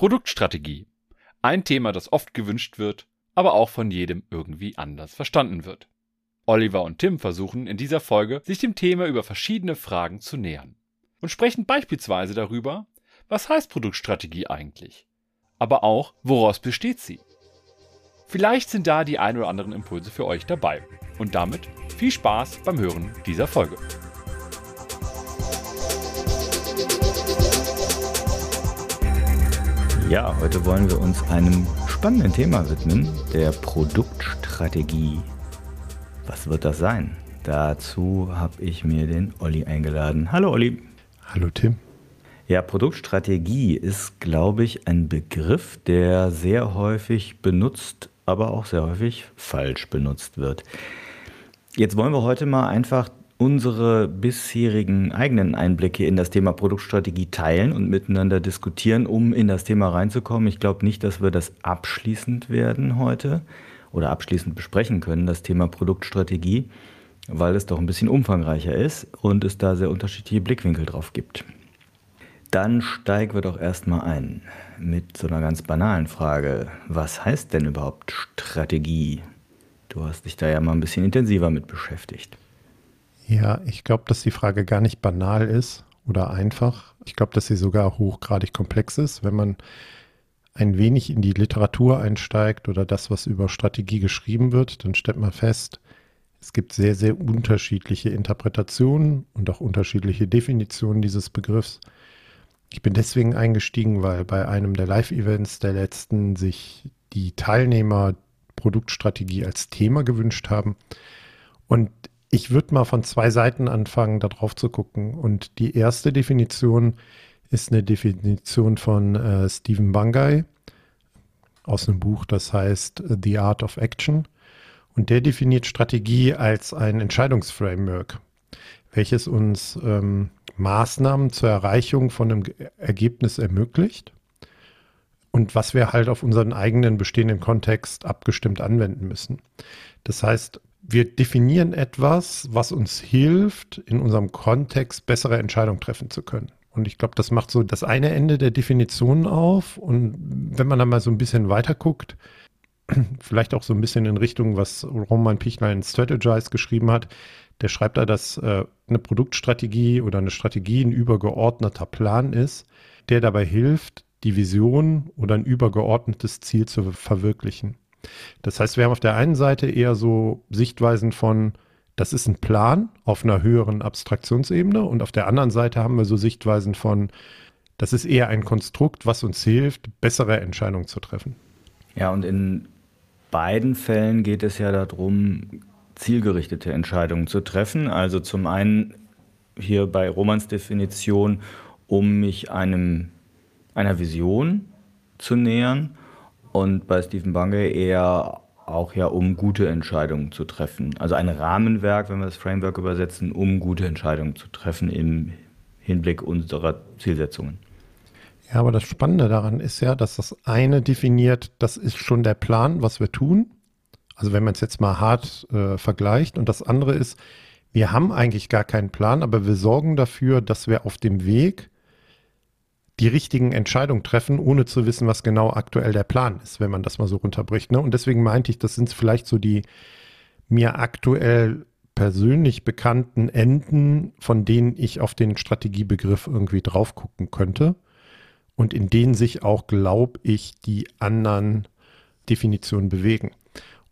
Produktstrategie. Ein Thema, das oft gewünscht wird, aber auch von jedem irgendwie anders verstanden wird. Oliver und Tim versuchen in dieser Folge, sich dem Thema über verschiedene Fragen zu nähern und sprechen beispielsweise darüber, was heißt Produktstrategie eigentlich? Aber auch, woraus besteht sie? Vielleicht sind da die ein oder anderen Impulse für euch dabei. Und damit viel Spaß beim Hören dieser Folge. Ja, heute wollen wir uns einem spannenden Thema widmen, der Produktstrategie. Was wird das sein? Dazu habe ich mir den Olli eingeladen. Hallo Olli. Hallo Tim. Ja, Produktstrategie ist, glaube ich, ein Begriff, der sehr häufig benutzt, aber auch sehr häufig falsch benutzt wird. Jetzt wollen wir heute mal einfach unsere bisherigen eigenen Einblicke in das Thema Produktstrategie teilen und miteinander diskutieren, um in das Thema reinzukommen. Ich glaube nicht, dass wir das abschließend werden heute oder abschließend besprechen können, das Thema Produktstrategie, weil es doch ein bisschen umfangreicher ist und es da sehr unterschiedliche Blickwinkel drauf gibt. Dann steigen wir doch erstmal ein mit so einer ganz banalen Frage. Was heißt denn überhaupt Strategie? Du hast dich da ja mal ein bisschen intensiver mit beschäftigt. Ja, ich glaube, dass die Frage gar nicht banal ist oder einfach. Ich glaube, dass sie sogar hochgradig komplex ist. Wenn man ein wenig in die Literatur einsteigt oder das, was über Strategie geschrieben wird, dann stellt man fest, es gibt sehr, sehr unterschiedliche Interpretationen und auch unterschiedliche Definitionen dieses Begriffs. Ich bin deswegen eingestiegen, weil bei einem der Live-Events der letzten sich die Teilnehmer Produktstrategie als Thema gewünscht haben. Und ich würde mal von zwei Seiten anfangen, da drauf zu gucken. Und die erste Definition ist eine Definition von äh, Stephen Bungay aus einem Buch, das heißt The Art of Action. Und der definiert Strategie als ein Entscheidungsframework, welches uns ähm, Maßnahmen zur Erreichung von einem Ergebnis ermöglicht und was wir halt auf unseren eigenen bestehenden Kontext abgestimmt anwenden müssen. Das heißt, wir definieren etwas, was uns hilft, in unserem Kontext bessere Entscheidungen treffen zu können. Und ich glaube, das macht so das eine Ende der Definition auf. Und wenn man dann mal so ein bisschen weiter guckt, vielleicht auch so ein bisschen in Richtung, was Roman Pichler in Strategize geschrieben hat, der schreibt da, dass äh, eine Produktstrategie oder eine Strategie ein übergeordneter Plan ist, der dabei hilft, die Vision oder ein übergeordnetes Ziel zu verwirklichen. Das heißt, wir haben auf der einen Seite eher so Sichtweisen von, das ist ein Plan auf einer höheren Abstraktionsebene und auf der anderen Seite haben wir so Sichtweisen von, das ist eher ein Konstrukt, was uns hilft, bessere Entscheidungen zu treffen. Ja, und in beiden Fällen geht es ja darum, zielgerichtete Entscheidungen zu treffen. Also zum einen hier bei Romans Definition, um mich einem, einer Vision zu nähern und bei Stephen Bungay eher auch ja, um gute Entscheidungen zu treffen. Also ein Rahmenwerk, wenn wir das Framework übersetzen, um gute Entscheidungen zu treffen im Hinblick unserer Zielsetzungen. Ja, aber das Spannende daran ist ja, dass das eine definiert, das ist schon der Plan, was wir tun. Also wenn man es jetzt mal hart äh, vergleicht. Und das andere ist, wir haben eigentlich gar keinen Plan, aber wir sorgen dafür, dass wir auf dem Weg die richtigen Entscheidungen treffen, ohne zu wissen, was genau aktuell der Plan ist, wenn man das mal so runterbricht. Ne? Und deswegen meinte ich, das sind vielleicht so die mir aktuell persönlich bekannten Enden, von denen ich auf den Strategiebegriff irgendwie drauf gucken könnte und in denen sich auch, glaube ich, die anderen Definitionen bewegen.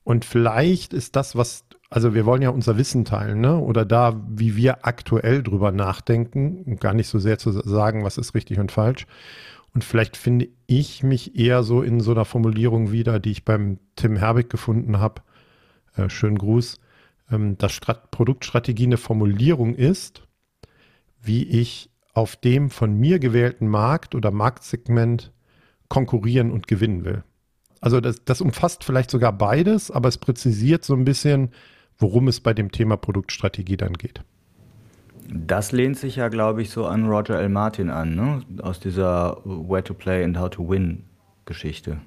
Und vielleicht ist das, was also wir wollen ja unser Wissen teilen, ne? Oder da, wie wir aktuell drüber nachdenken, gar nicht so sehr zu sagen, was ist richtig und falsch. Und vielleicht finde ich mich eher so in so einer Formulierung wieder, die ich beim Tim Herbig gefunden habe. Äh, schönen Gruß. Ähm, dass Strat Produktstrategie eine Formulierung ist, wie ich auf dem von mir gewählten Markt oder Marktsegment konkurrieren und gewinnen will. Also das, das umfasst vielleicht sogar beides, aber es präzisiert so ein bisschen, worum es bei dem Thema Produktstrategie dann geht. Das lehnt sich ja, glaube ich, so an Roger L. Martin an, ne? aus dieser Where to Play and How to Win Geschichte.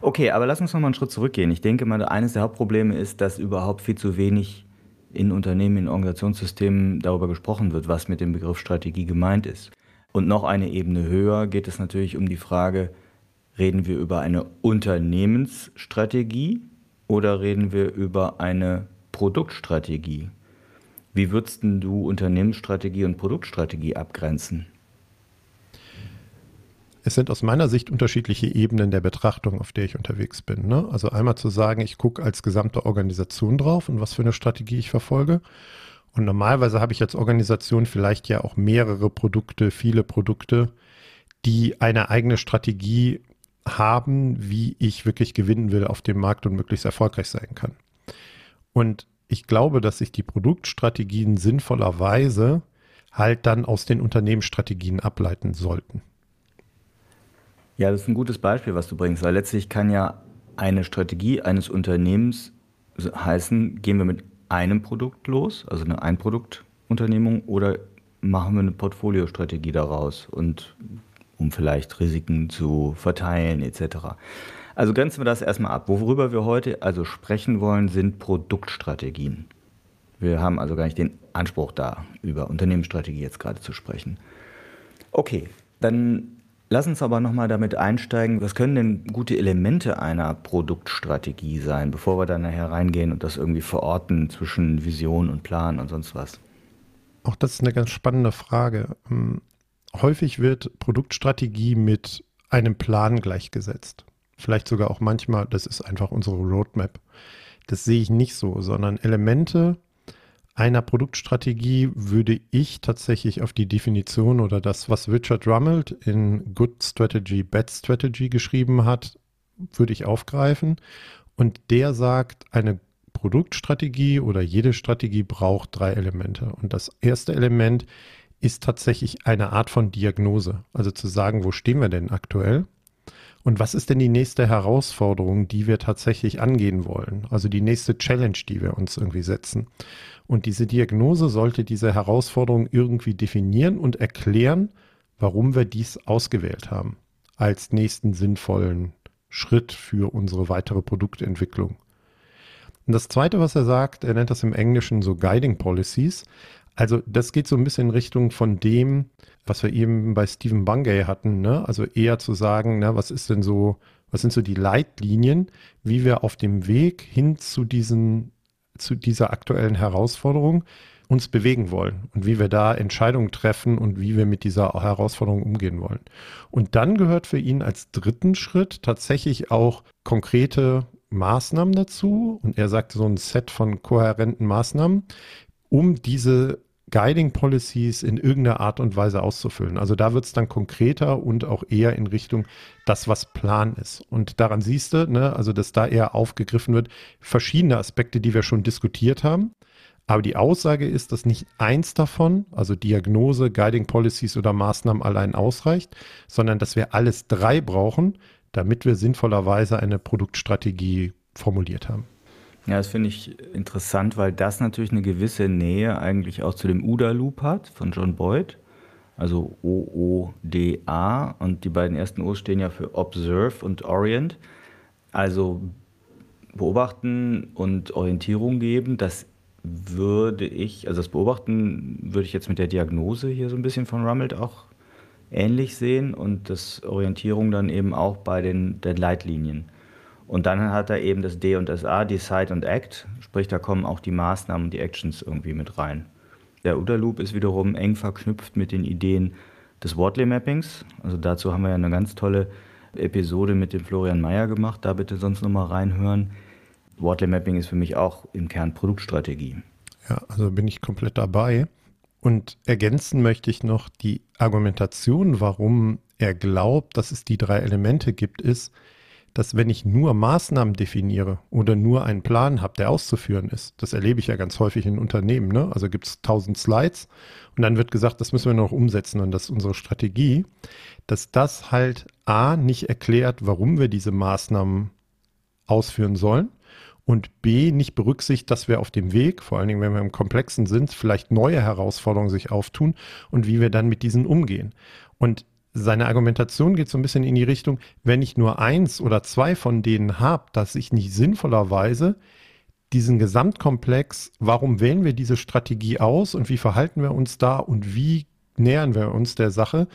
Okay, aber lass uns noch mal einen Schritt zurückgehen. Ich denke mal, eines der Hauptprobleme ist, dass überhaupt viel zu wenig in Unternehmen, in Organisationssystemen darüber gesprochen wird, was mit dem Begriff Strategie gemeint ist. Und noch eine Ebene höher geht es natürlich um die Frage, reden wir über eine Unternehmensstrategie oder reden wir über eine Produktstrategie? Wie würdest du Unternehmensstrategie und Produktstrategie abgrenzen? Es sind aus meiner Sicht unterschiedliche Ebenen der Betrachtung, auf der ich unterwegs bin. Ne? Also einmal zu sagen, ich gucke als gesamte Organisation drauf und was für eine Strategie ich verfolge. Und normalerweise habe ich als Organisation vielleicht ja auch mehrere Produkte, viele Produkte, die eine eigene Strategie haben, wie ich wirklich gewinnen will auf dem Markt und möglichst erfolgreich sein kann. Und ich glaube, dass sich die Produktstrategien sinnvollerweise halt dann aus den Unternehmensstrategien ableiten sollten. Ja, das ist ein gutes Beispiel, was du bringst, weil letztlich kann ja eine Strategie eines Unternehmens heißen, gehen wir mit einem Produkt los, also eine Einproduktunternehmung, oder machen wir eine Portfoliostrategie daraus und um vielleicht Risiken zu verteilen etc. Also grenzen wir das erstmal ab. Worüber wir heute also sprechen wollen, sind Produktstrategien. Wir haben also gar nicht den Anspruch da, über Unternehmensstrategie jetzt gerade zu sprechen. Okay, dann Lass uns aber nochmal damit einsteigen, was können denn gute Elemente einer Produktstrategie sein, bevor wir dann nachher reingehen und das irgendwie verorten zwischen Vision und Plan und sonst was? Auch das ist eine ganz spannende Frage. Häufig wird Produktstrategie mit einem Plan gleichgesetzt. Vielleicht sogar auch manchmal, das ist einfach unsere Roadmap. Das sehe ich nicht so, sondern Elemente einer Produktstrategie würde ich tatsächlich auf die Definition oder das, was Richard Rummelt in Good Strategy, Bad Strategy geschrieben hat, würde ich aufgreifen. Und der sagt, eine Produktstrategie oder jede Strategie braucht drei Elemente. Und das erste Element ist tatsächlich eine Art von Diagnose. Also zu sagen, wo stehen wir denn aktuell? Und was ist denn die nächste Herausforderung, die wir tatsächlich angehen wollen? Also die nächste Challenge, die wir uns irgendwie setzen. Und diese Diagnose sollte diese Herausforderung irgendwie definieren und erklären, warum wir dies ausgewählt haben als nächsten sinnvollen Schritt für unsere weitere Produktentwicklung. Und das Zweite, was er sagt, er nennt das im Englischen so Guiding Policies. Also das geht so ein bisschen in Richtung von dem, was wir eben bei Stephen Bungay hatten. Ne? Also eher zu sagen, ne, was ist denn so, was sind so die Leitlinien, wie wir auf dem Weg hin zu diesen zu dieser aktuellen Herausforderung uns bewegen wollen und wie wir da Entscheidungen treffen und wie wir mit dieser Herausforderung umgehen wollen. Und dann gehört für ihn als dritten Schritt tatsächlich auch konkrete Maßnahmen dazu. Und er sagt so ein Set von kohärenten Maßnahmen, um diese Guiding Policies in irgendeiner Art und Weise auszufüllen. Also da wird es dann konkreter und auch eher in Richtung das, was Plan ist. Und daran siehst du, ne, also dass da eher aufgegriffen wird, verschiedene Aspekte, die wir schon diskutiert haben. Aber die Aussage ist, dass nicht eins davon, also Diagnose, Guiding Policies oder Maßnahmen allein ausreicht, sondern dass wir alles drei brauchen, damit wir sinnvollerweise eine Produktstrategie formuliert haben. Ja, das finde ich interessant, weil das natürlich eine gewisse Nähe eigentlich auch zu dem OODA-Loop hat von John Boyd. Also O-O-D-A und die beiden ersten O stehen ja für Observe und Orient. Also beobachten und Orientierung geben, das würde ich, also das Beobachten würde ich jetzt mit der Diagnose hier so ein bisschen von Rummelt auch ähnlich sehen und das Orientierung dann eben auch bei den, den Leitlinien. Und dann hat er eben das D und das A, Decide und Act, sprich da kommen auch die Maßnahmen die Actions irgendwie mit rein. Der OODA Loop ist wiederum eng verknüpft mit den Ideen des Wortley Mappings. Also dazu haben wir ja eine ganz tolle Episode mit dem Florian Mayer gemacht, da bitte sonst nochmal reinhören. Wortley Mapping ist für mich auch im Kern Produktstrategie. Ja, also bin ich komplett dabei. Und ergänzen möchte ich noch die Argumentation, warum er glaubt, dass es die drei Elemente gibt, ist, dass wenn ich nur Maßnahmen definiere oder nur einen Plan habe, der auszuführen ist, das erlebe ich ja ganz häufig in Unternehmen. Ne? Also gibt es tausend Slides und dann wird gesagt, das müssen wir noch umsetzen und das ist unsere Strategie, dass das halt A nicht erklärt, warum wir diese Maßnahmen ausführen sollen und B nicht berücksichtigt, dass wir auf dem Weg, vor allen Dingen wenn wir im Komplexen sind, vielleicht neue Herausforderungen sich auftun und wie wir dann mit diesen umgehen. Und seine Argumentation geht so ein bisschen in die Richtung, wenn ich nur eins oder zwei von denen habe, dass ich nicht sinnvollerweise diesen Gesamtkomplex, warum wählen wir diese Strategie aus und wie verhalten wir uns da und wie nähern wir uns der Sache,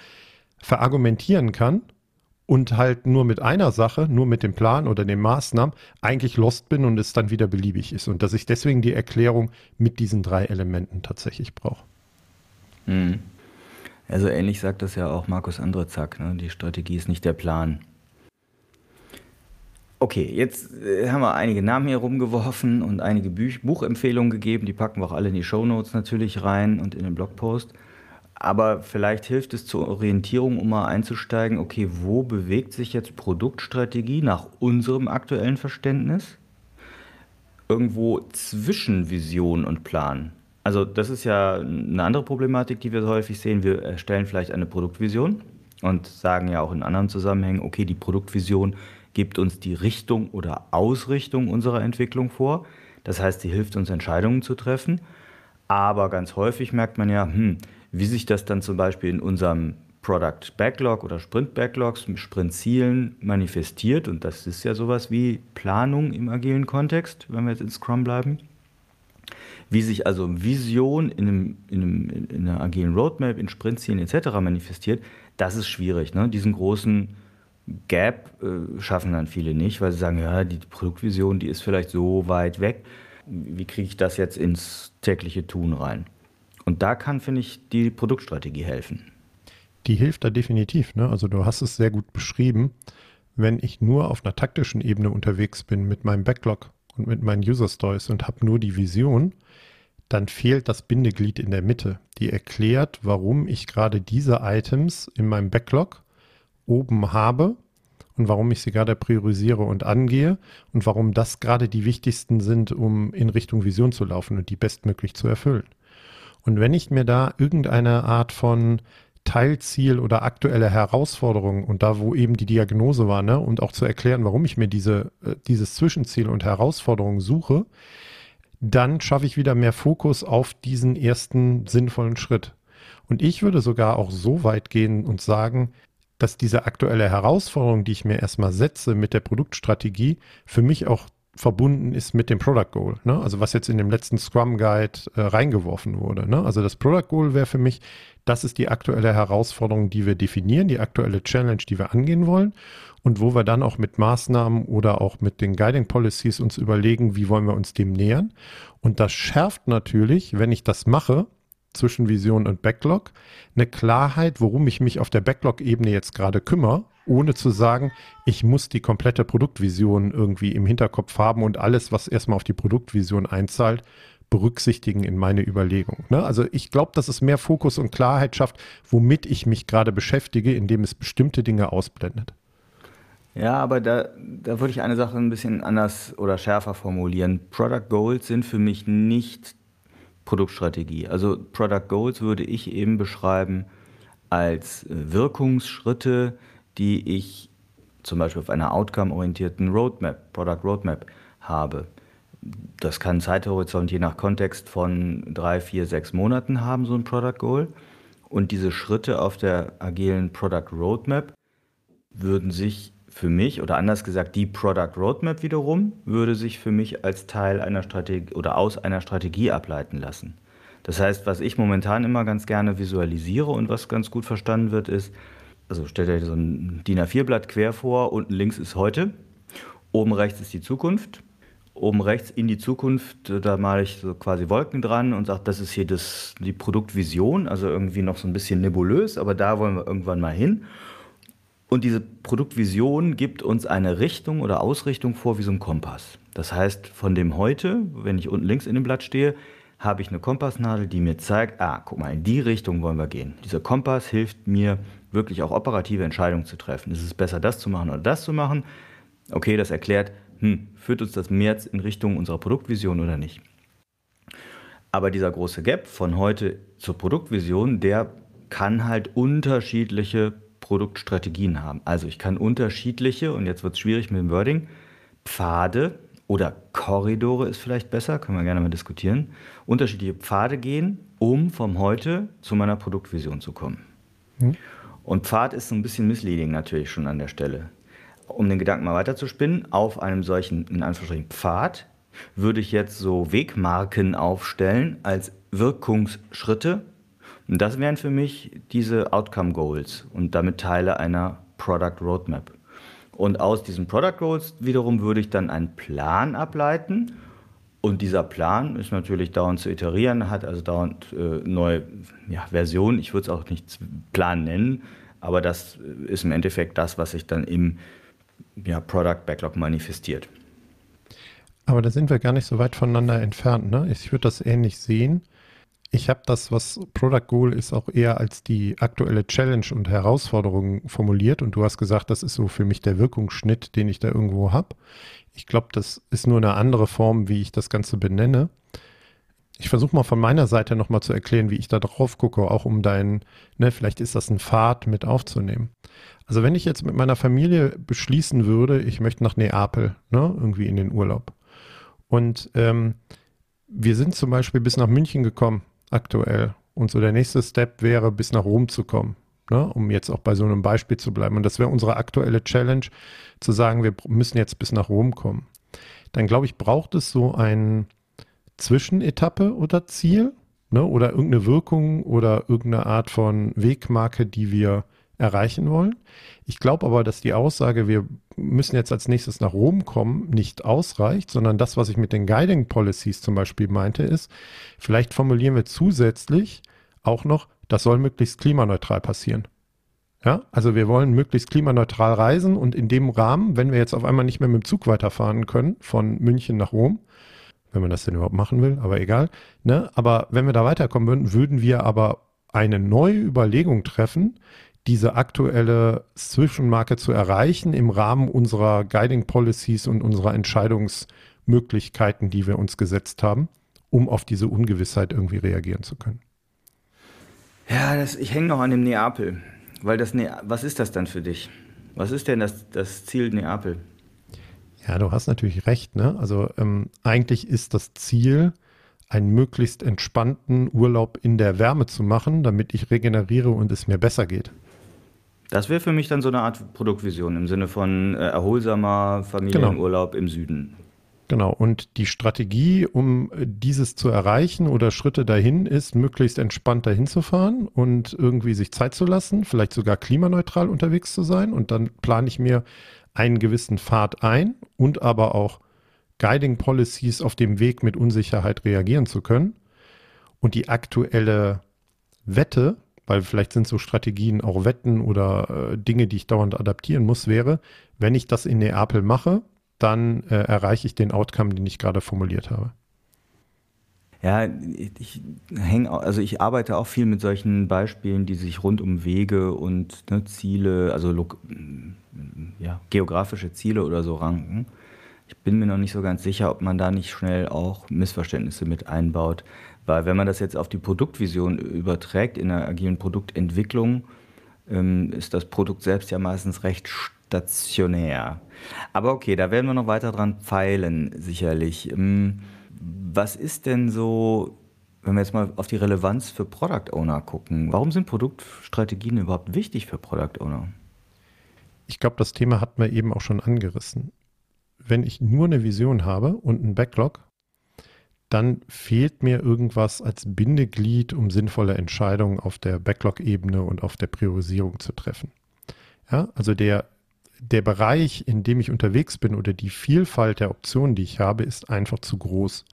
verargumentieren kann und halt nur mit einer Sache, nur mit dem Plan oder den Maßnahmen eigentlich lost bin und es dann wieder beliebig ist. Und dass ich deswegen die Erklärung mit diesen drei Elementen tatsächlich brauche. Hm. Also ähnlich sagt das ja auch Markus Andrezak, ne? die Strategie ist nicht der Plan. Okay, jetzt äh, haben wir einige Namen hier rumgeworfen und einige Büch Buchempfehlungen gegeben. Die packen wir auch alle in die Show Notes natürlich rein und in den Blogpost. Aber vielleicht hilft es zur Orientierung, um mal einzusteigen, okay, wo bewegt sich jetzt Produktstrategie nach unserem aktuellen Verständnis? Irgendwo zwischen Vision und Plan. Also das ist ja eine andere Problematik, die wir häufig sehen. Wir erstellen vielleicht eine Produktvision und sagen ja auch in anderen Zusammenhängen, okay, die Produktvision gibt uns die Richtung oder Ausrichtung unserer Entwicklung vor. Das heißt, sie hilft uns Entscheidungen zu treffen. Aber ganz häufig merkt man ja, hm, wie sich das dann zum Beispiel in unserem Product Backlog oder Sprint Backlogs, Sprint Zielen manifestiert. Und das ist ja sowas wie Planung im agilen Kontext, wenn wir jetzt in Scrum bleiben. Wie sich also Vision in, einem, in, einem, in einer agilen Roadmap, in Sprintzielen etc. manifestiert, das ist schwierig. Ne? Diesen großen Gap äh, schaffen dann viele nicht, weil sie sagen, ja, die Produktvision, die ist vielleicht so weit weg. Wie kriege ich das jetzt ins tägliche Tun rein? Und da kann, finde ich, die Produktstrategie helfen. Die hilft da definitiv. Ne? Also du hast es sehr gut beschrieben. Wenn ich nur auf einer taktischen Ebene unterwegs bin mit meinem Backlog und mit meinen User Stories und habe nur die Vision, dann fehlt das Bindeglied in der Mitte, die erklärt, warum ich gerade diese Items in meinem Backlog oben habe und warum ich sie gerade priorisiere und angehe und warum das gerade die wichtigsten sind, um in Richtung Vision zu laufen und die bestmöglich zu erfüllen. Und wenn ich mir da irgendeine Art von Teilziel oder aktuelle Herausforderung und da, wo eben die Diagnose war, ne, und auch zu erklären, warum ich mir diese, äh, dieses Zwischenziel und Herausforderung suche, dann schaffe ich wieder mehr Fokus auf diesen ersten sinnvollen Schritt. Und ich würde sogar auch so weit gehen und sagen, dass diese aktuelle Herausforderung, die ich mir erstmal setze mit der Produktstrategie, für mich auch verbunden ist mit dem Product Goal. Ne? Also was jetzt in dem letzten Scrum Guide äh, reingeworfen wurde. Ne? Also das Product Goal wäre für mich, das ist die aktuelle Herausforderung, die wir definieren, die aktuelle Challenge, die wir angehen wollen und wo wir dann auch mit Maßnahmen oder auch mit den Guiding Policies uns überlegen, wie wollen wir uns dem nähern. Und das schärft natürlich, wenn ich das mache, zwischen Vision und Backlog, eine Klarheit, worum ich mich auf der Backlog-Ebene jetzt gerade kümmere, ohne zu sagen, ich muss die komplette Produktvision irgendwie im Hinterkopf haben und alles, was erstmal auf die Produktvision einzahlt, berücksichtigen in meine Überlegung. Ne? Also ich glaube, dass es mehr Fokus und Klarheit schafft, womit ich mich gerade beschäftige, indem es bestimmte Dinge ausblendet. Ja, aber da, da würde ich eine Sache ein bisschen anders oder schärfer formulieren. Product Goals sind für mich nicht Produktstrategie. Also Product Goals würde ich eben beschreiben als äh, Wirkungsschritte, die ich zum Beispiel auf einer outcome-orientierten Roadmap, Product Roadmap habe. Das kann einen Zeithorizont je nach Kontext von drei, vier, sechs Monaten haben, so ein Product Goal. Und diese Schritte auf der agilen Product Roadmap würden sich für mich, oder anders gesagt, die Product Roadmap wiederum, würde sich für mich als Teil einer Strategie oder aus einer Strategie ableiten lassen. Das heißt, was ich momentan immer ganz gerne visualisiere und was ganz gut verstanden wird, ist, also stellt euch so ein DIN A4-Blatt quer vor, unten links ist heute, oben rechts ist die Zukunft. Oben rechts in die Zukunft, da male ich so quasi Wolken dran und sage, das ist hier das, die Produktvision, also irgendwie noch so ein bisschen nebulös, aber da wollen wir irgendwann mal hin. Und diese Produktvision gibt uns eine Richtung oder Ausrichtung vor wie so ein Kompass. Das heißt, von dem heute, wenn ich unten links in dem Blatt stehe, habe ich eine Kompassnadel, die mir zeigt, ah, guck mal, in die Richtung wollen wir gehen. Dieser Kompass hilft mir wirklich auch operative Entscheidungen zu treffen. Ist es besser, das zu machen oder das zu machen? Okay, das erklärt, hm, führt uns das mehr in Richtung unserer Produktvision oder nicht? Aber dieser große Gap von heute zur Produktvision, der kann halt unterschiedliche Produktstrategien haben. Also ich kann unterschiedliche, und jetzt wird es schwierig mit dem Wording, Pfade oder Korridore ist vielleicht besser, können wir gerne mal diskutieren, unterschiedliche Pfade gehen, um vom Heute zu meiner Produktvision zu kommen. Hm. Und Pfad ist so ein bisschen misleading natürlich schon an der Stelle. Um den Gedanken mal weiterzuspinnen, auf einem solchen, in Anführungsstrichen, Pfad würde ich jetzt so Wegmarken aufstellen als Wirkungsschritte Und das wären für mich diese Outcome Goals und damit Teile einer Product Roadmap. Und aus diesen Product Goals wiederum würde ich dann einen Plan ableiten. Und dieser Plan ist natürlich dauernd zu iterieren, hat also dauernd äh, neue ja, Versionen. Ich würde es auch nicht Plan nennen, aber das ist im Endeffekt das, was sich dann im ja, Product Backlog manifestiert. Aber da sind wir gar nicht so weit voneinander entfernt. Ne? Ich würde das ähnlich sehen. Ich habe das, was Product Goal ist, auch eher als die aktuelle Challenge und Herausforderung formuliert. Und du hast gesagt, das ist so für mich der Wirkungsschnitt, den ich da irgendwo habe. Ich glaube, das ist nur eine andere Form, wie ich das Ganze benenne. Ich versuche mal von meiner Seite nochmal zu erklären, wie ich da drauf gucke, auch um deinen, ne, vielleicht ist das ein Pfad mit aufzunehmen. Also wenn ich jetzt mit meiner Familie beschließen würde, ich möchte nach Neapel, ne, irgendwie in den Urlaub. Und ähm, wir sind zum Beispiel bis nach München gekommen, aktuell. Und so der nächste Step wäre, bis nach Rom zu kommen, ne, um jetzt auch bei so einem Beispiel zu bleiben. Und das wäre unsere aktuelle Challenge, zu sagen, wir müssen jetzt bis nach Rom kommen. Dann glaube ich, braucht es so ein Zwischenetappe oder Ziel ne, oder irgendeine Wirkung oder irgendeine Art von Wegmarke, die wir erreichen wollen. Ich glaube aber, dass die Aussage, wir müssen jetzt als nächstes nach Rom kommen, nicht ausreicht, sondern das, was ich mit den Guiding Policies zum Beispiel meinte, ist, vielleicht formulieren wir zusätzlich auch noch, das soll möglichst klimaneutral passieren. Ja, also wir wollen möglichst klimaneutral reisen und in dem Rahmen, wenn wir jetzt auf einmal nicht mehr mit dem Zug weiterfahren können, von München nach Rom, wenn man das denn überhaupt machen will, aber egal. Ne? Aber wenn wir da weiterkommen würden, würden wir aber eine neue Überlegung treffen, diese aktuelle Zwischenmarke zu erreichen im Rahmen unserer Guiding Policies und unserer Entscheidungsmöglichkeiten, die wir uns gesetzt haben, um auf diese Ungewissheit irgendwie reagieren zu können. Ja, das, ich hänge noch an dem Neapel, weil das ne was ist das dann für dich? Was ist denn das, das Ziel Neapel? Ja, du hast natürlich recht. Ne? Also ähm, eigentlich ist das Ziel, einen möglichst entspannten Urlaub in der Wärme zu machen, damit ich regeneriere und es mir besser geht. Das wäre für mich dann so eine Art Produktvision im Sinne von äh, erholsamer Familienurlaub genau. im Süden. Genau, und die Strategie, um äh, dieses zu erreichen oder Schritte dahin, ist, möglichst entspannt dahin zu fahren und irgendwie sich Zeit zu lassen, vielleicht sogar klimaneutral unterwegs zu sein. Und dann plane ich mir einen gewissen Pfad ein und aber auch Guiding Policies auf dem Weg mit Unsicherheit reagieren zu können. Und die aktuelle Wette, weil vielleicht sind so Strategien auch Wetten oder äh, Dinge, die ich dauernd adaptieren muss, wäre, wenn ich das in Neapel mache, dann äh, erreiche ich den Outcome, den ich gerade formuliert habe. Ja, ich hänge, also ich arbeite auch viel mit solchen Beispielen, die sich rund um Wege und ne, Ziele, also ja, geografische Ziele oder so ranken. Ich bin mir noch nicht so ganz sicher, ob man da nicht schnell auch Missverständnisse mit einbaut. Weil wenn man das jetzt auf die Produktvision überträgt, in der agilen Produktentwicklung, ähm, ist das Produkt selbst ja meistens recht stationär. Aber okay, da werden wir noch weiter dran pfeilen, sicherlich. Ähm, was ist denn so, wenn wir jetzt mal auf die Relevanz für Product Owner gucken, warum sind Produktstrategien überhaupt wichtig für Product Owner? Ich glaube, das Thema hat man eben auch schon angerissen. Wenn ich nur eine Vision habe und einen Backlog, dann fehlt mir irgendwas als Bindeglied, um sinnvolle Entscheidungen auf der Backlog-Ebene und auf der Priorisierung zu treffen. Ja, also der, der Bereich, in dem ich unterwegs bin oder die Vielfalt der Optionen, die ich habe, ist einfach zu groß.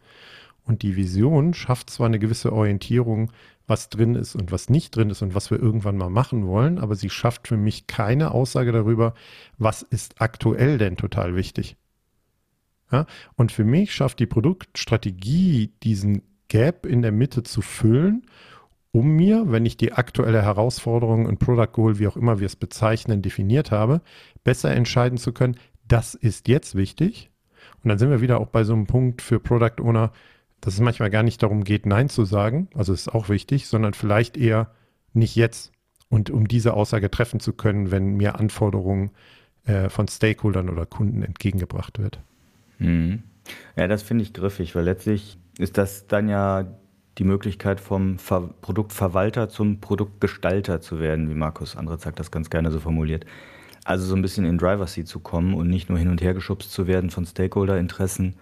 Und die Vision schafft zwar eine gewisse Orientierung, was drin ist und was nicht drin ist und was wir irgendwann mal machen wollen, aber sie schafft für mich keine Aussage darüber, was ist aktuell denn total wichtig. Ja? Und für mich schafft die Produktstrategie diesen Gap in der Mitte zu füllen, um mir, wenn ich die aktuelle Herausforderung und Product Goal, wie auch immer wir es bezeichnen, definiert habe, besser entscheiden zu können, das ist jetzt wichtig. Und dann sind wir wieder auch bei so einem Punkt für Product Owner, dass es manchmal gar nicht darum geht, Nein zu sagen, also ist auch wichtig, sondern vielleicht eher nicht jetzt. Und um diese Aussage treffen zu können, wenn mir Anforderungen äh, von Stakeholdern oder Kunden entgegengebracht wird. Mhm. Ja, das finde ich griffig, weil letztlich ist das dann ja die Möglichkeit vom Ver Produktverwalter zum Produktgestalter zu werden, wie Markus Andrezak das ganz gerne so formuliert. Also so ein bisschen in Driver Seat zu kommen und nicht nur hin und her geschubst zu werden von Stakeholder-Interessen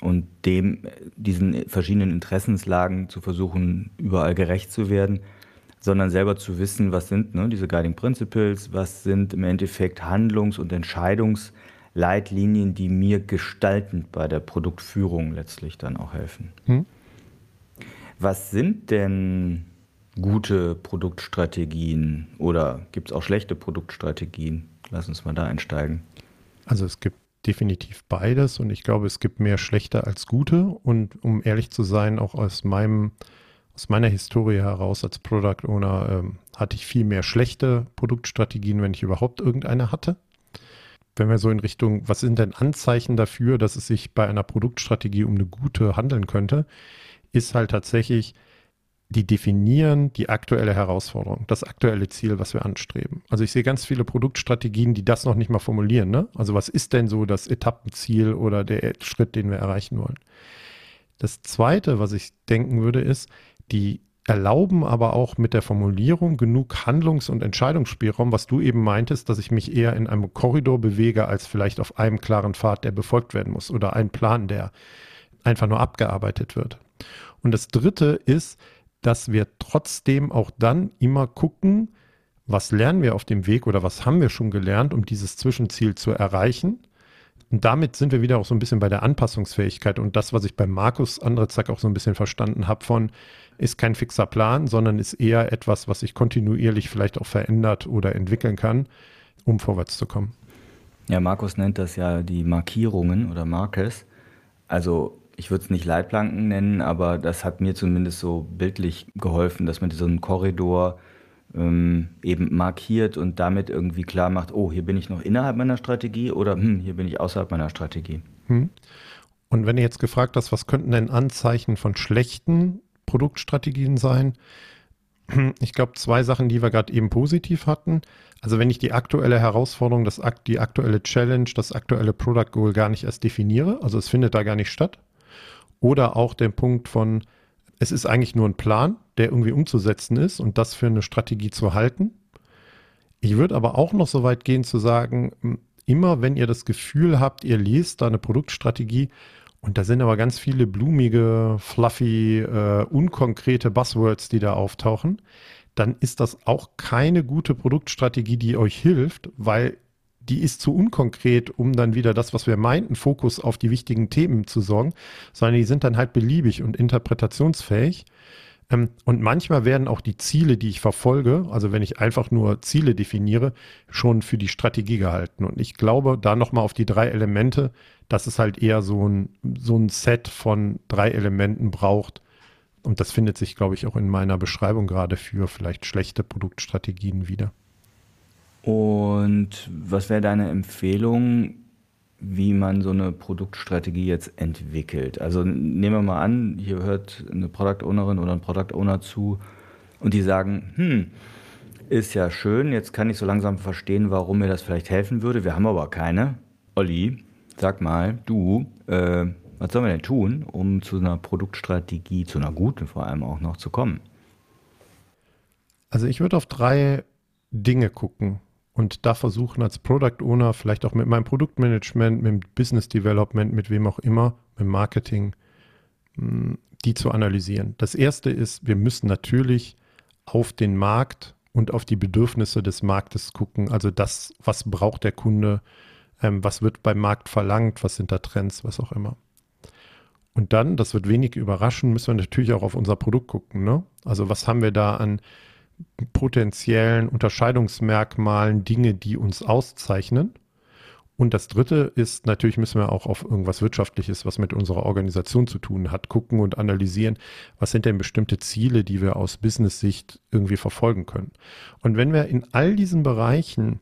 und dem diesen verschiedenen Interessenslagen zu versuchen, überall gerecht zu werden, sondern selber zu wissen, was sind ne, diese Guiding Principles, was sind im Endeffekt Handlungs- und Entscheidungsleitlinien, die mir gestaltend bei der Produktführung letztlich dann auch helfen. Hm. Was sind denn gute Produktstrategien oder gibt es auch schlechte Produktstrategien? Lass uns mal da einsteigen. Also es gibt definitiv beides und ich glaube, es gibt mehr schlechte als gute und um ehrlich zu sein, auch aus meinem aus meiner Historie heraus als Product Owner ähm, hatte ich viel mehr schlechte Produktstrategien, wenn ich überhaupt irgendeine hatte. Wenn wir so in Richtung, was sind denn Anzeichen dafür, dass es sich bei einer Produktstrategie um eine gute handeln könnte, ist halt tatsächlich, die definieren die aktuelle Herausforderung, das aktuelle Ziel, was wir anstreben. Also ich sehe ganz viele Produktstrategien, die das noch nicht mal formulieren. Ne? Also was ist denn so das Etappenziel oder der Schritt, den wir erreichen wollen? Das Zweite, was ich denken würde, ist, die erlauben aber auch mit der Formulierung genug Handlungs- und Entscheidungsspielraum, was du eben meintest, dass ich mich eher in einem Korridor bewege, als vielleicht auf einem klaren Pfad, der befolgt werden muss oder ein Plan, der einfach nur abgearbeitet wird. Und das Dritte ist, dass wir trotzdem auch dann immer gucken, was lernen wir auf dem Weg oder was haben wir schon gelernt, um dieses Zwischenziel zu erreichen und damit sind wir wieder auch so ein bisschen bei der Anpassungsfähigkeit und das, was ich bei Markus Andrezak auch so ein bisschen verstanden habe von, ist kein fixer Plan, sondern ist eher etwas, was sich kontinuierlich vielleicht auch verändert oder entwickeln kann, um vorwärts zu kommen. Ja, Markus nennt das ja die Markierungen oder Markers. Also ich würde es nicht Leitplanken nennen, aber das hat mir zumindest so bildlich geholfen, dass man diesen Korridor ähm, eben markiert und damit irgendwie klar macht, oh, hier bin ich noch innerhalb meiner Strategie oder hm, hier bin ich außerhalb meiner Strategie. Hm. Und wenn ihr jetzt gefragt hast, was könnten denn Anzeichen von schlechten Produktstrategien sein? Ich glaube, zwei Sachen, die wir gerade eben positiv hatten. Also wenn ich die aktuelle Herausforderung, das, die aktuelle Challenge, das aktuelle Product Goal gar nicht erst definiere, also es findet da gar nicht statt. Oder auch den Punkt von, es ist eigentlich nur ein Plan, der irgendwie umzusetzen ist und das für eine Strategie zu halten. Ich würde aber auch noch so weit gehen zu sagen, immer wenn ihr das Gefühl habt, ihr lest da eine Produktstrategie und da sind aber ganz viele blumige, fluffy, äh, unkonkrete Buzzwords, die da auftauchen, dann ist das auch keine gute Produktstrategie, die euch hilft, weil die ist zu unkonkret, um dann wieder das, was wir meinten, Fokus auf die wichtigen Themen zu sorgen, sondern die sind dann halt beliebig und interpretationsfähig. Ähm, und manchmal werden auch die Ziele, die ich verfolge, also wenn ich einfach nur Ziele definiere, schon für die Strategie gehalten. Und ich glaube da nochmal auf die drei Elemente, dass es halt eher so ein, so ein Set von drei Elementen braucht. Und das findet sich, glaube ich, auch in meiner Beschreibung gerade für vielleicht schlechte Produktstrategien wieder. Und was wäre deine Empfehlung, wie man so eine Produktstrategie jetzt entwickelt? Also nehmen wir mal an, hier hört eine Product Ownerin oder ein Product Owner zu und die sagen, hm, ist ja schön, jetzt kann ich so langsam verstehen, warum mir das vielleicht helfen würde. Wir haben aber keine. Olli, sag mal, du, äh, was sollen wir denn tun, um zu einer Produktstrategie, zu einer guten vor allem auch noch zu kommen? Also ich würde auf drei Dinge gucken und da versuchen als Product Owner, vielleicht auch mit meinem Produktmanagement, mit dem Business Development, mit wem auch immer, mit Marketing, hm, die zu analysieren. Das erste ist, wir müssen natürlich auf den Markt und auf die Bedürfnisse des Marktes gucken. Also das, was braucht der Kunde, ähm, was wird beim Markt verlangt, was sind da Trends, was auch immer. Und dann, das wird wenig überraschen, müssen wir natürlich auch auf unser Produkt gucken. Ne? Also was haben wir da an potenziellen Unterscheidungsmerkmalen Dinge, die uns auszeichnen. Und das dritte ist, natürlich müssen wir auch auf irgendwas Wirtschaftliches, was mit unserer Organisation zu tun hat, gucken und analysieren, was sind denn bestimmte Ziele, die wir aus Business-Sicht irgendwie verfolgen können. Und wenn wir in all diesen Bereichen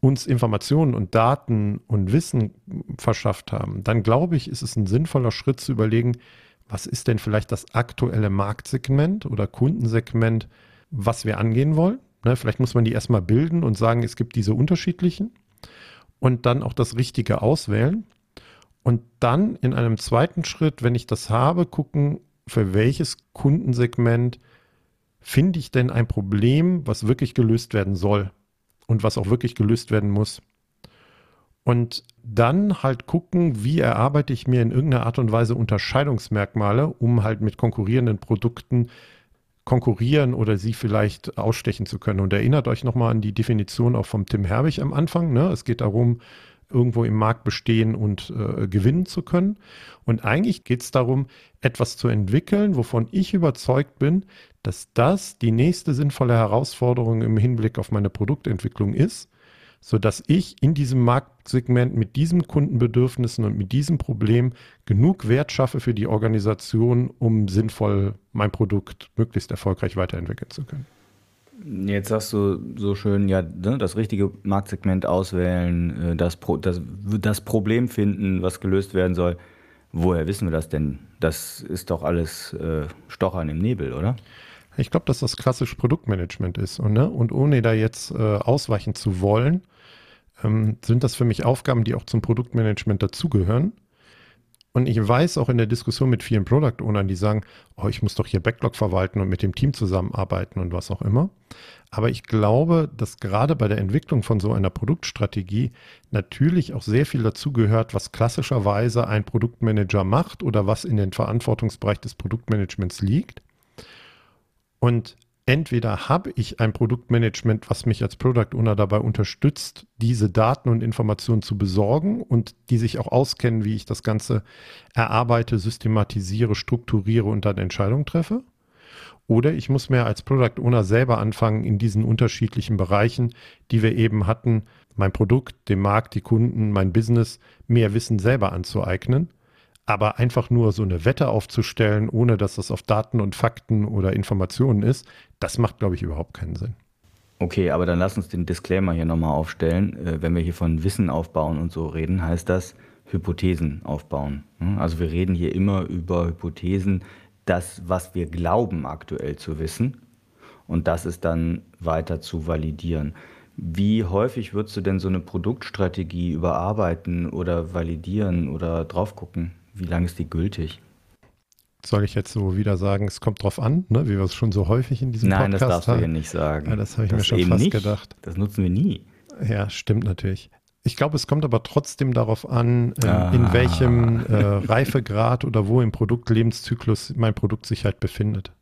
uns Informationen und Daten und Wissen verschafft haben, dann glaube ich, ist es ein sinnvoller Schritt zu überlegen, was ist denn vielleicht das aktuelle Marktsegment oder Kundensegment, was wir angehen wollen. Ne, vielleicht muss man die erstmal bilden und sagen, es gibt diese unterschiedlichen und dann auch das Richtige auswählen. Und dann in einem zweiten Schritt, wenn ich das habe, gucken, für welches Kundensegment finde ich denn ein Problem, was wirklich gelöst werden soll und was auch wirklich gelöst werden muss. Und dann halt gucken, wie erarbeite ich mir in irgendeiner Art und Weise Unterscheidungsmerkmale, um halt mit konkurrierenden Produkten konkurrieren oder sie vielleicht ausstechen zu können. Und erinnert euch nochmal an die Definition auch vom Tim Herbig am Anfang. Ne? Es geht darum, irgendwo im Markt bestehen und äh, gewinnen zu können. Und eigentlich geht es darum, etwas zu entwickeln, wovon ich überzeugt bin, dass das die nächste sinnvolle Herausforderung im Hinblick auf meine Produktentwicklung ist, sodass ich in diesem Marktsegment mit diesen Kundenbedürfnissen und mit diesem Problem genug Wert schaffe für die Organisation, um sinnvoll mein Produkt möglichst erfolgreich weiterentwickeln zu können. Jetzt sagst du so schön, ja, ne, das richtige Marktsegment auswählen, äh, das, Pro, das, das Problem finden, was gelöst werden soll. Woher wissen wir das denn? Das ist doch alles äh, Stochern im Nebel, oder? Ich glaube, dass das klassische Produktmanagement ist. Und, ne? und ohne da jetzt äh, ausweichen zu wollen, ähm, sind das für mich Aufgaben, die auch zum Produktmanagement dazugehören. Und ich weiß auch in der Diskussion mit vielen Product Ownern, die sagen, oh, ich muss doch hier Backlog verwalten und mit dem Team zusammenarbeiten und was auch immer. Aber ich glaube, dass gerade bei der Entwicklung von so einer Produktstrategie natürlich auch sehr viel dazu gehört, was klassischerweise ein Produktmanager macht oder was in den Verantwortungsbereich des Produktmanagements liegt. Und entweder habe ich ein Produktmanagement, was mich als Product Owner dabei unterstützt, diese Daten und Informationen zu besorgen und die sich auch auskennen, wie ich das Ganze erarbeite, systematisiere, strukturiere und dann Entscheidungen treffe. Oder ich muss mir als Product Owner selber anfangen, in diesen unterschiedlichen Bereichen, die wir eben hatten, mein Produkt, den Markt, die Kunden, mein Business, mehr Wissen selber anzueignen aber einfach nur so eine Wette aufzustellen, ohne dass das auf Daten und Fakten oder Informationen ist, das macht, glaube ich, überhaupt keinen Sinn. Okay, aber dann lass uns den Disclaimer hier nochmal aufstellen. Äh, wenn wir hier von Wissen aufbauen und so reden, heißt das Hypothesen aufbauen. Hm? Also wir reden hier immer über Hypothesen, das, was wir glauben aktuell zu wissen und das ist dann weiter zu validieren. Wie häufig würdest du denn so eine Produktstrategie überarbeiten oder validieren oder drauf gucken? Wie lange ist die gültig? Soll ich jetzt so wieder sagen, es kommt drauf an, ne? wie wir es schon so häufig in diesem Nein, Podcast haben? Nein, das darfst haben. du hier nicht sagen. Ja, das habe ich das mir schon fast nicht. gedacht. Das nutzen wir nie. Ja, stimmt natürlich. Ich glaube, es kommt aber trotzdem darauf an, äh, ah. in welchem äh, Reifegrad oder wo im Produktlebenszyklus mein Produkt sich halt befindet.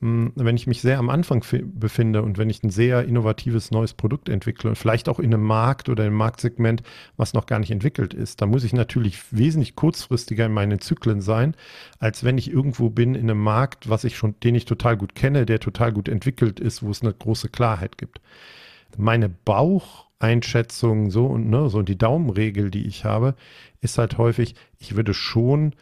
Hm, wenn ich mich sehr am Anfang befinde und wenn ich ein sehr innovatives neues Produkt entwickle, vielleicht auch in einem Markt oder im Marktsegment, was noch gar nicht entwickelt ist, dann muss ich natürlich wesentlich kurzfristiger in meinen Zyklen sein, als wenn ich irgendwo bin in einem Markt, was ich schon, den ich total gut kenne, der total gut entwickelt ist, wo es eine große Klarheit gibt. Meine Baucheinschätzung so und ne, so die Daumenregel, die ich habe, ist halt häufig, ich würde schon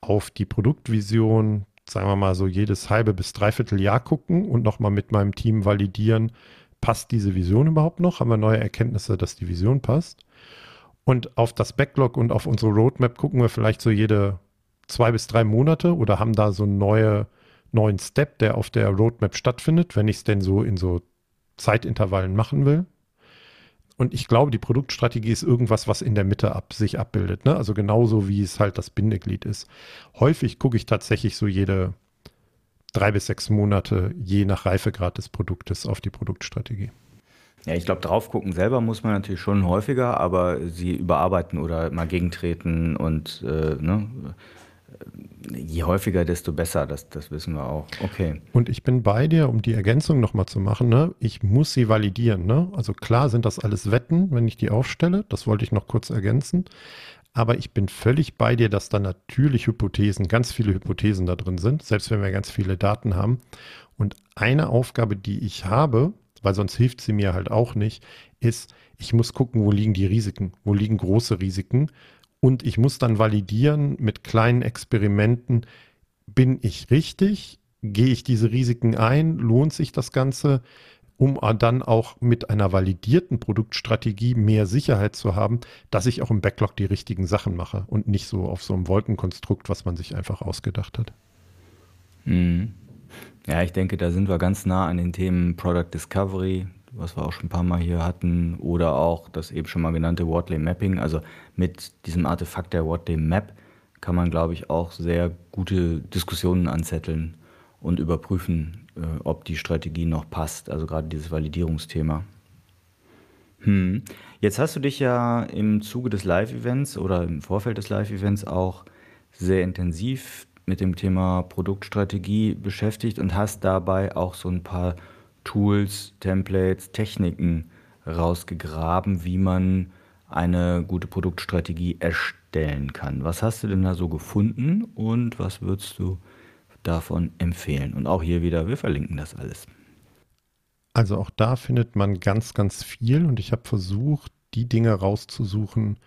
auf die Produktvision, sagen wir mal so jedes halbe bis dreiviertel Jahr gucken und nochmal mit meinem Team validieren, passt diese Vision überhaupt noch? Haben wir neue Erkenntnisse, dass die Vision passt? Und auf das Backlog und auf unsere Roadmap gucken wir vielleicht so jede zwei bis drei Monate oder haben da so einen neue, neuen Step, der auf der Roadmap stattfindet, wenn ich es denn so in so Zeitintervallen machen will. Und ich glaube, die Produktstrategie ist irgendwas, was in der Mitte ab, sich abbildet. Ne? Also genauso wie es halt das Bindeglied ist. Häufig gucke ich tatsächlich so jede drei bis sechs Monate, je nach Reifegrad des Produktes, auf die Produktstrategie. Ja, ich glaube, drauf gucken selber muss man natürlich schon häufiger, aber sie überarbeiten oder mal gegentreten und äh, ne, je häufiger, desto besser, das, das wissen wir auch. Okay. Und ich bin bei dir, um die Ergänzung nochmal zu machen, ne? ich muss sie validieren. Ne? Also klar sind das alles Wetten, wenn ich die aufstelle, das wollte ich noch kurz ergänzen. Aber ich bin völlig bei dir, dass da natürlich Hypothesen, ganz viele Hypothesen da drin sind, selbst wenn wir ganz viele Daten haben. Und eine Aufgabe, die ich habe, weil sonst hilft sie mir halt auch nicht, ist, ich muss gucken, wo liegen die Risiken, wo liegen große Risiken und ich muss dann validieren mit kleinen Experimenten, bin ich richtig? Gehe ich diese Risiken ein? Lohnt sich das Ganze? um dann auch mit einer validierten Produktstrategie mehr Sicherheit zu haben, dass ich auch im Backlog die richtigen Sachen mache und nicht so auf so einem Wolkenkonstrukt, was man sich einfach ausgedacht hat. Mhm. Ja, ich denke, da sind wir ganz nah an den Themen Product Discovery, was wir auch schon ein paar Mal hier hatten, oder auch das eben schon mal genannte Wortley Mapping. Also mit diesem Artefakt der Wortley Map kann man, glaube ich, auch sehr gute Diskussionen anzetteln und überprüfen, äh, ob die Strategie noch passt. Also gerade dieses Validierungsthema. Hm. Jetzt hast du dich ja im Zuge des Live-Events oder im Vorfeld des Live-Events auch sehr intensiv mit dem Thema Produktstrategie beschäftigt und hast dabei auch so ein paar Tools, Templates, Techniken rausgegraben, wie man eine gute Produktstrategie erstellen kann. Was hast du denn da so gefunden und was würdest du davon empfehlen? Und auch hier wieder, wir verlinken das alles. Also auch da findet man ganz, ganz viel und ich habe versucht, die Dinge rauszusuchen,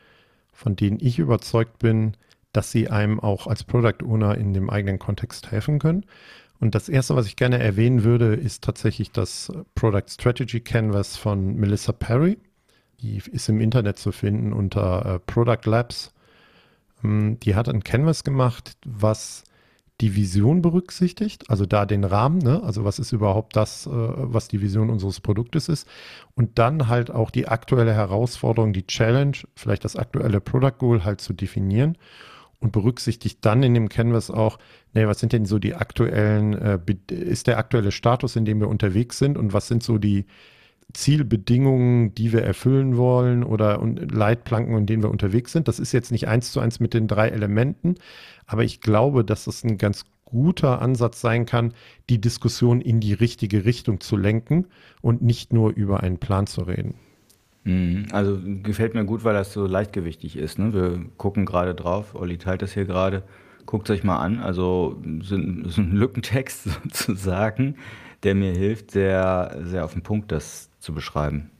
von denen ich überzeugt bin, dass sie einem auch als Product Owner in dem eigenen Kontext helfen können. Und das erste, was ich gerne erwähnen würde, ist tatsächlich das Product Strategy Canvas von Melissa Perry. Die ist im Internet zu finden unter äh, Product Labs. Ähm, die hat ein Canvas gemacht, was die Vision berücksichtigt, also da den Rahmen, ne? also was ist überhaupt das, äh, was die Vision unseres Produktes ist und dann halt auch die aktuelle Herausforderung, die Challenge, vielleicht das aktuelle Product Goal halt zu definieren und berücksichtigt dann in dem Canvas auch, nee, was sind denn so die aktuellen, äh, ist der aktuelle Status, in dem wir unterwegs sind und was sind so die Zielbedingungen, die wir erfüllen wollen oder Leitplanken, in denen wir unterwegs sind. Das ist jetzt nicht eins zu eins mit den drei Elementen, aber ich glaube, dass es ein ganz guter Ansatz sein kann, die Diskussion in die richtige Richtung zu lenken und nicht nur über einen Plan zu reden. Mhm. Also gefällt mir gut, weil das so leichtgewichtig ist. Ne? Wir gucken gerade drauf, Olli teilt das hier gerade. Guckt es euch mal an. Also so ein Lückentext sozusagen, der mir hilft, sehr, sehr auf den Punkt das zu beschreiben.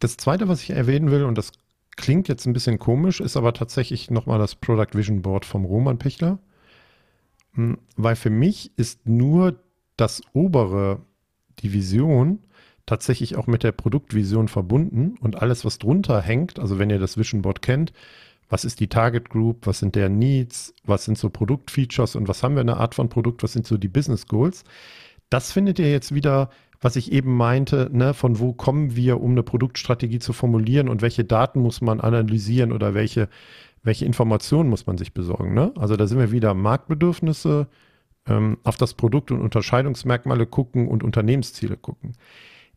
Das zweite, was ich erwähnen will, und das klingt jetzt ein bisschen komisch, ist aber tatsächlich nochmal das Product Vision Board vom Roman Pichler. Hm, weil für mich ist nur das obere, die Vision, tatsächlich auch mit der Produktvision verbunden und alles, was drunter hängt, also wenn ihr das Vision Board kennt, was ist die Target Group, was sind deren Needs, was sind so Produktfeatures und was haben wir eine Art von Produkt, was sind so die Business Goals, das findet ihr jetzt wieder was ich eben meinte, ne, von wo kommen wir, um eine Produktstrategie zu formulieren und welche Daten muss man analysieren oder welche, welche Informationen muss man sich besorgen. Ne? Also da sind wir wieder Marktbedürfnisse, ähm, auf das Produkt und Unterscheidungsmerkmale gucken und Unternehmensziele gucken.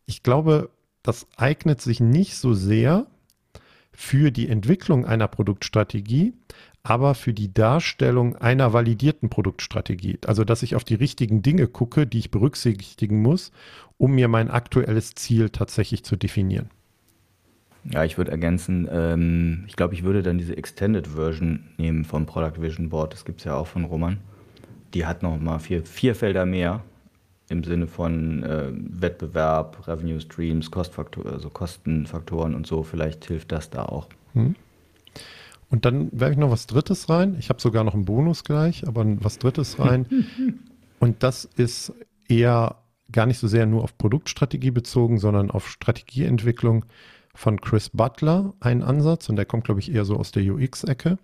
Ich glaube, das eignet sich nicht so sehr für die Entwicklung einer Produktstrategie, aber für die Darstellung einer validierten Produktstrategie. Also, dass ich auf die richtigen Dinge gucke, die ich berücksichtigen muss, um mir mein aktuelles Ziel tatsächlich zu definieren. Ja, ich würde ergänzen, ähm, ich glaube, ich würde dann diese Extended Version nehmen vom Product Vision Board. Das gibt es ja auch von Roman. Die hat noch mal vier, vier Felder mehr im Sinne von äh, Wettbewerb, Revenue Streams, Kostfaktor, also Kostenfaktoren und so. Vielleicht hilft das da auch. Hm. Und dann werfe ich noch was Drittes rein. Ich habe sogar noch einen Bonus gleich, aber was Drittes rein. und das ist eher gar nicht so sehr nur auf Produktstrategie bezogen, sondern auf Strategieentwicklung von Chris Butler ein Ansatz und der kommt, glaube ich, eher so aus der UX-Ecke.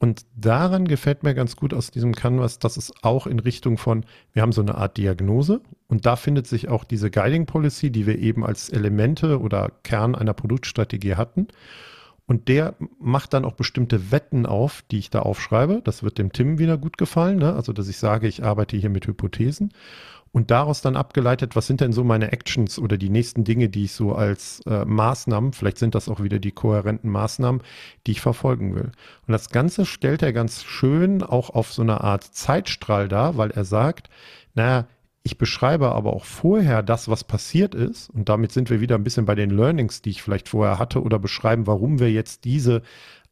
Und daran gefällt mir ganz gut aus diesem Canvas, dass es auch in Richtung von, wir haben so eine Art Diagnose und da findet sich auch diese Guiding Policy, die wir eben als Elemente oder Kern einer Produktstrategie hatten. Und der macht dann auch bestimmte Wetten auf, die ich da aufschreibe. Das wird dem Tim wieder gut gefallen. Ne? Also, dass ich sage, ich arbeite hier mit Hypothesen und daraus dann abgeleitet, was sind denn so meine Actions oder die nächsten Dinge, die ich so als äh, Maßnahmen, vielleicht sind das auch wieder die kohärenten Maßnahmen, die ich verfolgen will. Und das Ganze stellt er ganz schön auch auf so eine Art Zeitstrahl dar, weil er sagt, naja, ich beschreibe aber auch vorher das, was passiert ist. Und damit sind wir wieder ein bisschen bei den Learnings, die ich vielleicht vorher hatte oder beschreiben, warum wir jetzt diese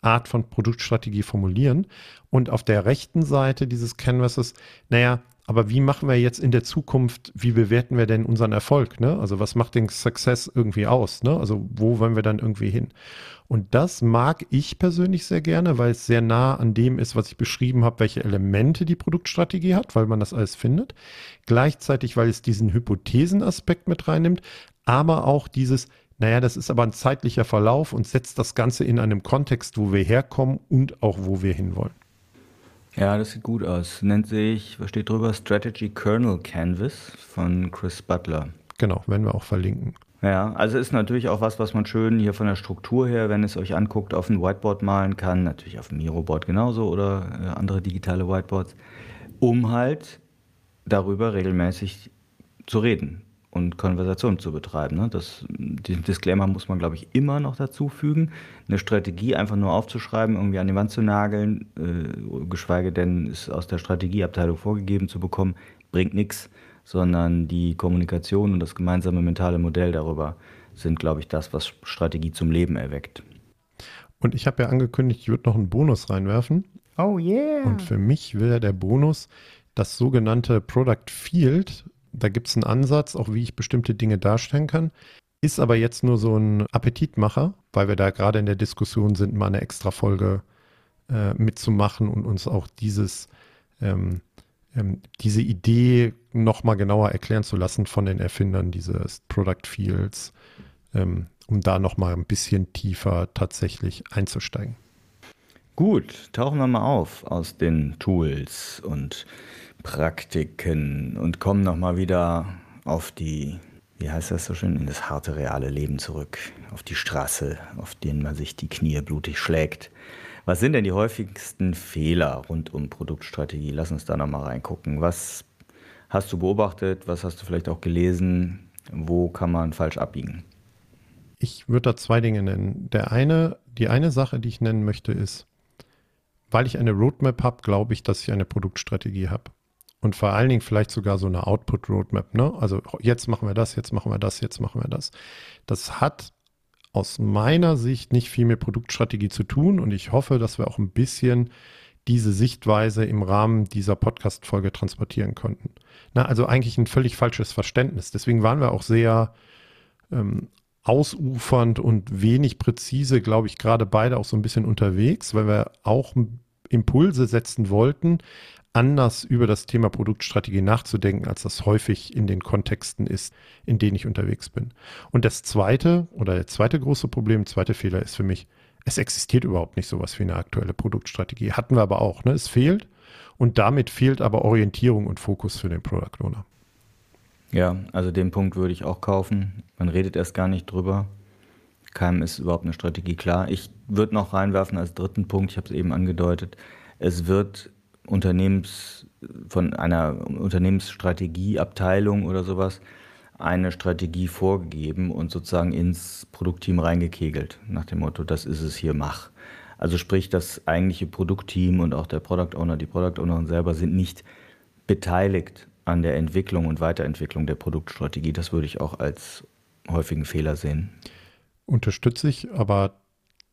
Art von Produktstrategie formulieren. Und auf der rechten Seite dieses Canvases, naja, aber wie machen wir jetzt in der Zukunft, wie bewerten wir denn unseren Erfolg? Ne? Also was macht den Success irgendwie aus? Ne? Also wo wollen wir dann irgendwie hin? Und das mag ich persönlich sehr gerne, weil es sehr nah an dem ist, was ich beschrieben habe, welche Elemente die Produktstrategie hat, weil man das alles findet. Gleichzeitig, weil es diesen Hypothesenaspekt mit reinnimmt, aber auch dieses, naja, das ist aber ein zeitlicher Verlauf und setzt das Ganze in einem Kontext, wo wir herkommen und auch wo wir hinwollen. Ja, das sieht gut aus. Nennt sich, was steht drüber? Strategy Kernel Canvas von Chris Butler. Genau, werden wir auch verlinken. Ja, also ist natürlich auch was, was man schön hier von der Struktur her, wenn es euch anguckt, auf ein Whiteboard malen kann. Natürlich auf dem Miroboard genauso oder äh, andere digitale Whiteboards, um halt darüber regelmäßig zu reden und Konversation zu betreiben. Ne? Das, diesen Disclaimer muss man, glaube ich, immer noch dazu fügen. Eine Strategie einfach nur aufzuschreiben, irgendwie an die Wand zu nageln, äh, geschweige denn es aus der Strategieabteilung vorgegeben zu bekommen, bringt nichts, sondern die Kommunikation und das gemeinsame mentale Modell darüber sind, glaube ich, das, was Strategie zum Leben erweckt. Und ich habe ja angekündigt, ich würde noch einen Bonus reinwerfen. Oh yeah. Und für mich wäre der Bonus das sogenannte Product Field. Da gibt es einen Ansatz, auch wie ich bestimmte Dinge darstellen kann. Ist aber jetzt nur so ein Appetitmacher, weil wir da gerade in der Diskussion sind, mal eine extra Folge äh, mitzumachen und uns auch dieses, ähm, ähm, diese Idee nochmal genauer erklären zu lassen von den Erfindern dieses Product Fields, ähm, um da nochmal ein bisschen tiefer tatsächlich einzusteigen. Gut, tauchen wir mal auf aus den Tools und Praktiken und kommen nochmal wieder auf die, wie heißt das so schön, in das harte reale Leben zurück, auf die Straße, auf denen man sich die Knie blutig schlägt. Was sind denn die häufigsten Fehler rund um Produktstrategie? Lass uns da nochmal reingucken. Was hast du beobachtet? Was hast du vielleicht auch gelesen? Wo kann man falsch abbiegen? Ich würde da zwei Dinge nennen. Der eine, die eine Sache, die ich nennen möchte, ist, weil ich eine Roadmap habe, glaube ich, dass ich eine Produktstrategie habe. Und vor allen Dingen vielleicht sogar so eine Output-Roadmap. Ne? Also jetzt machen wir das, jetzt machen wir das, jetzt machen wir das. Das hat aus meiner Sicht nicht viel mit Produktstrategie zu tun und ich hoffe, dass wir auch ein bisschen diese Sichtweise im Rahmen dieser Podcast-Folge transportieren konnten. Na, also eigentlich ein völlig falsches Verständnis. Deswegen waren wir auch sehr ähm, ausufernd und wenig präzise, glaube ich, gerade beide auch so ein bisschen unterwegs, weil wir auch Impulse setzen wollten, anders über das Thema Produktstrategie nachzudenken, als das häufig in den Kontexten ist, in denen ich unterwegs bin. Und das zweite oder der zweite große Problem, zweite Fehler ist für mich, es existiert überhaupt nicht sowas wie eine aktuelle Produktstrategie. Hatten wir aber auch. Ne? Es fehlt und damit fehlt aber Orientierung und Fokus für den Product Owner. Ja, also den Punkt würde ich auch kaufen. Man redet erst gar nicht drüber. Keinem ist überhaupt eine Strategie klar. Ich würde noch reinwerfen als dritten Punkt, ich habe es eben angedeutet, es wird Unternehmens, von einer Unternehmensstrategieabteilung oder sowas eine Strategie vorgegeben und sozusagen ins Produktteam reingekegelt, nach dem Motto, das ist es hier, mach. Also sprich, das eigentliche Produktteam und auch der Product Owner, die Product Ownerin selber sind nicht beteiligt an der Entwicklung und Weiterentwicklung der Produktstrategie. Das würde ich auch als häufigen Fehler sehen. Unterstütze ich, aber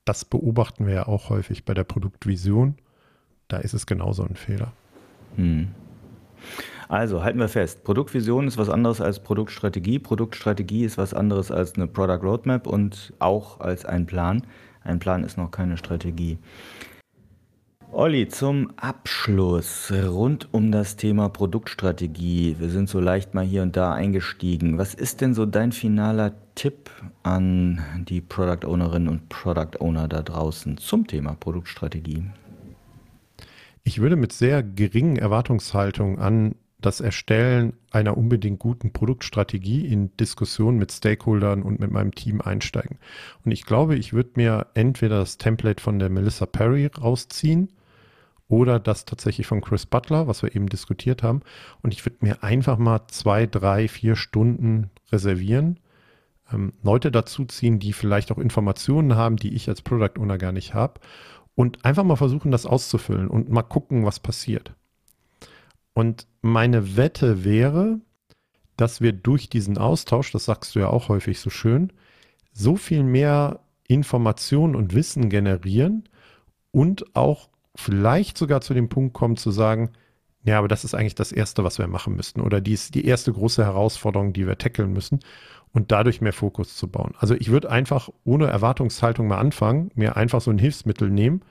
das beobachten wir ja auch häufig bei der Produktvision. Da ist es genauso ein Fehler. Hm. Also halten wir fest, Produktvision ist was anderes als Produktstrategie. Produktstrategie ist was anderes als eine Product Roadmap und auch als ein Plan. Ein Plan ist noch keine Strategie. Olli, zum Abschluss rund um das Thema Produktstrategie. Wir sind so leicht mal hier und da eingestiegen. Was ist denn so dein finaler Tipp an die Product Ownerinnen und Product Owner da draußen zum Thema Produktstrategie? Ich würde mit sehr geringen Erwartungshaltungen an das Erstellen einer unbedingt guten Produktstrategie in Diskussionen mit Stakeholdern und mit meinem Team einsteigen. Und ich glaube, ich würde mir entweder das Template von der Melissa Perry rausziehen oder das tatsächlich von Chris Butler, was wir eben diskutiert haben. Und ich würde mir einfach mal zwei, drei, vier Stunden reservieren, ähm, Leute dazu ziehen, die vielleicht auch Informationen haben, die ich als Product Owner gar nicht habe. Und einfach mal versuchen, das auszufüllen und mal gucken, was passiert. Und meine Wette wäre, dass wir durch diesen Austausch, das sagst du ja auch häufig so schön, so viel mehr Informationen und Wissen generieren und auch vielleicht sogar zu dem Punkt kommen zu sagen, ja, aber das ist eigentlich das Erste, was wir machen müssten oder die ist die erste große Herausforderung, die wir tackeln müssen und dadurch mehr Fokus zu bauen. Also ich würde einfach ohne Erwartungshaltung mal anfangen, mir einfach so ein Hilfsmittel nehmen,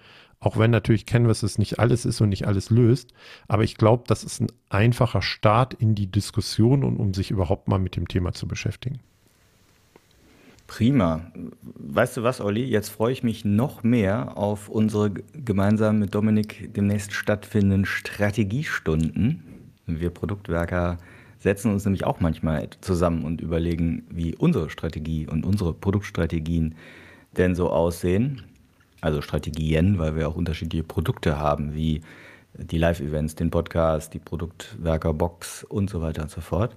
auch wenn natürlich Canvas es nicht alles ist und nicht alles löst, aber ich glaube, das ist ein einfacher Start in die Diskussion und um sich überhaupt mal mit dem Thema zu beschäftigen. Prima. Weißt du was, Olli? Jetzt freue ich mich noch mehr auf unsere gemeinsam mit Dominik demnächst stattfindenden Strategiestunden. Wir Produktwerker setzen uns nämlich auch manchmal zusammen und überlegen, wie unsere Strategie und unsere Produktstrategien denn so aussehen. Also Strategien, weil wir auch unterschiedliche Produkte haben, wie die Live-Events, den Podcast, die Produktwerker-Box und so weiter und so fort.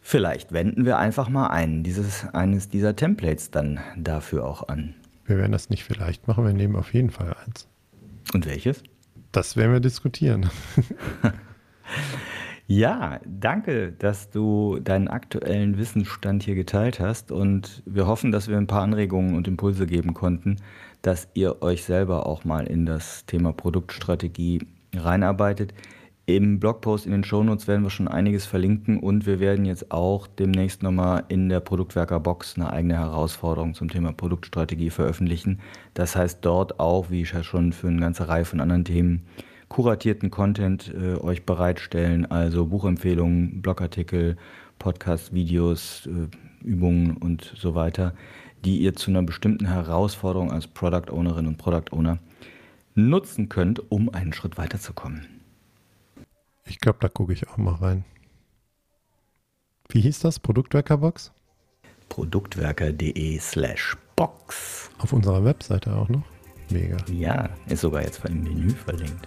Vielleicht wenden wir einfach mal einen dieses, eines dieser Templates dann dafür auch an. Wir werden das nicht vielleicht machen, wir nehmen auf jeden Fall eins. Und welches? Das werden wir diskutieren. ja, danke, dass du deinen aktuellen Wissensstand hier geteilt hast und wir hoffen, dass wir ein paar Anregungen und Impulse geben konnten, dass ihr euch selber auch mal in das Thema Produktstrategie reinarbeitet. Im Blogpost in den Shownotes werden wir schon einiges verlinken und wir werden jetzt auch demnächst nochmal in der Produktwerker-Box eine eigene Herausforderung zum Thema Produktstrategie veröffentlichen. Das heißt, dort auch, wie ich ja schon für eine ganze Reihe von anderen Themen, kuratierten Content äh, euch bereitstellen, also Buchempfehlungen, Blogartikel, Podcasts, Videos, äh, Übungen und so weiter, die ihr zu einer bestimmten Herausforderung als Product Ownerin und Product Owner nutzen könnt, um einen Schritt weiterzukommen. Ich glaube, da gucke ich auch mal rein. Wie hieß das? Produktwerkerbox? Produktwerker.de slash Box. Auf unserer Webseite auch noch? Mega. Ja, ist sogar jetzt im Menü verlinkt.